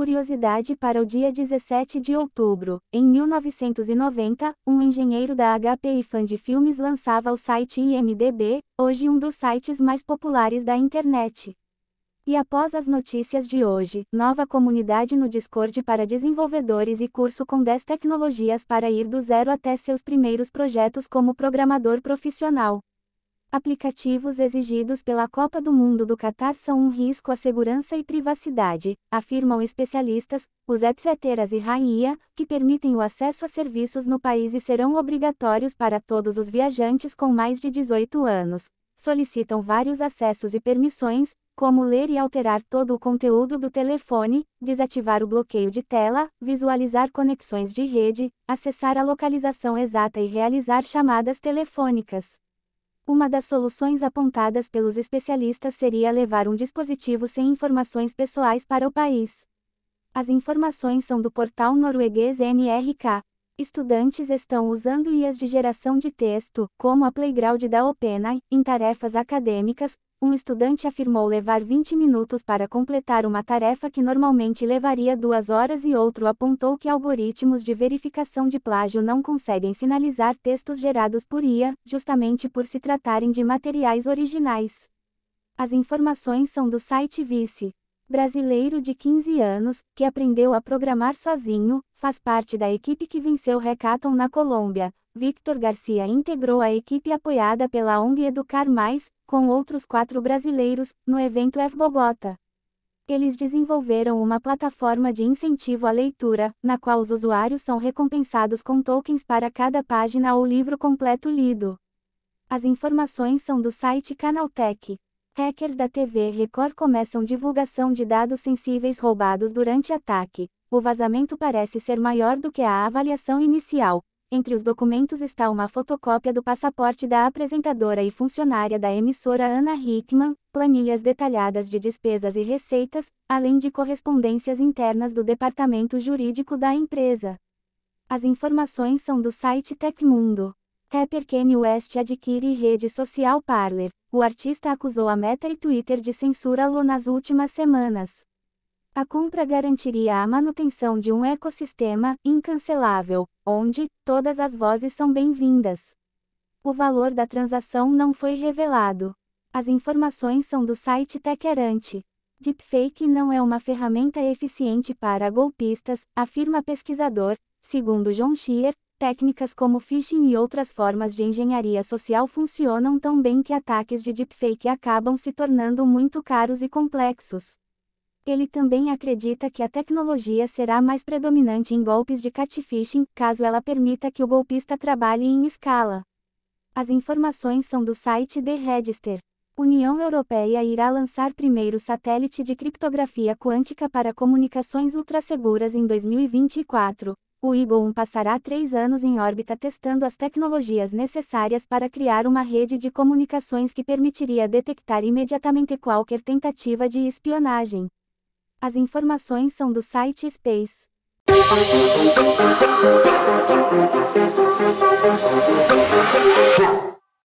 curiosidade para o dia 17 de outubro. Em 1990, um engenheiro da HP e fã de filmes lançava o site IMDB, hoje um dos sites mais populares da internet. E após as notícias de hoje, nova comunidade no Discord para desenvolvedores e curso com 10 tecnologias para ir do zero até seus primeiros projetos como programador profissional. Aplicativos exigidos pela Copa do Mundo do Catar são um risco à segurança e privacidade, afirmam especialistas. Os apps Eteras e Raia, que permitem o acesso a serviços no país e serão obrigatórios para todos os viajantes com mais de 18 anos, solicitam vários acessos e permissões, como ler e alterar todo o conteúdo do telefone, desativar o bloqueio de tela, visualizar conexões de rede, acessar a localização exata e realizar chamadas telefônicas. Uma das soluções apontadas pelos especialistas seria levar um dispositivo sem informações pessoais para o país. As informações são do portal norueguês NRK. Estudantes estão usando IAs de geração de texto, como a Playground da OpenAI, em tarefas acadêmicas, um estudante afirmou levar 20 minutos para completar uma tarefa que normalmente levaria duas horas e outro apontou que algoritmos de verificação de plágio não conseguem sinalizar textos gerados por IA, justamente por se tratarem de materiais originais. As informações são do site Vice. Brasileiro de 15 anos, que aprendeu a programar sozinho, faz parte da equipe que venceu o Hackathon na Colômbia, Victor Garcia integrou a equipe apoiada pela ONG Educar Mais, com outros quatro brasileiros, no evento F Bogota. Eles desenvolveram uma plataforma de incentivo à leitura, na qual os usuários são recompensados com tokens para cada página ou livro completo lido. As informações são do site Canaltech. Hackers da TV Record começam divulgação de dados sensíveis roubados durante ataque. O vazamento parece ser maior do que a avaliação inicial, entre os documentos está uma fotocópia do passaporte da apresentadora e funcionária da emissora Ana Hickman, planilhas detalhadas de despesas e receitas, além de correspondências internas do departamento jurídico da empresa. As informações são do site Tecmundo. Rapper Kanye West adquire rede social Parler. O artista acusou a Meta e Twitter de censura-lo nas últimas semanas. A compra garantiria a manutenção de um ecossistema incancelável, onde todas as vozes são bem-vindas. O valor da transação não foi revelado. As informações são do site Techerante. Deepfake não é uma ferramenta eficiente para golpistas, afirma pesquisador, segundo John Shear, técnicas como phishing e outras formas de engenharia social funcionam tão bem que ataques de deepfake acabam se tornando muito caros e complexos. Ele também acredita que a tecnologia será mais predominante em golpes de catfishing, caso ela permita que o golpista trabalhe em escala. As informações são do site The Register. União Europeia irá lançar primeiro satélite de criptografia quântica para comunicações ultrasseguras em 2024. O Eagle 1 passará três anos em órbita testando as tecnologias necessárias para criar uma rede de comunicações que permitiria detectar imediatamente qualquer tentativa de espionagem. As informações são do site Space.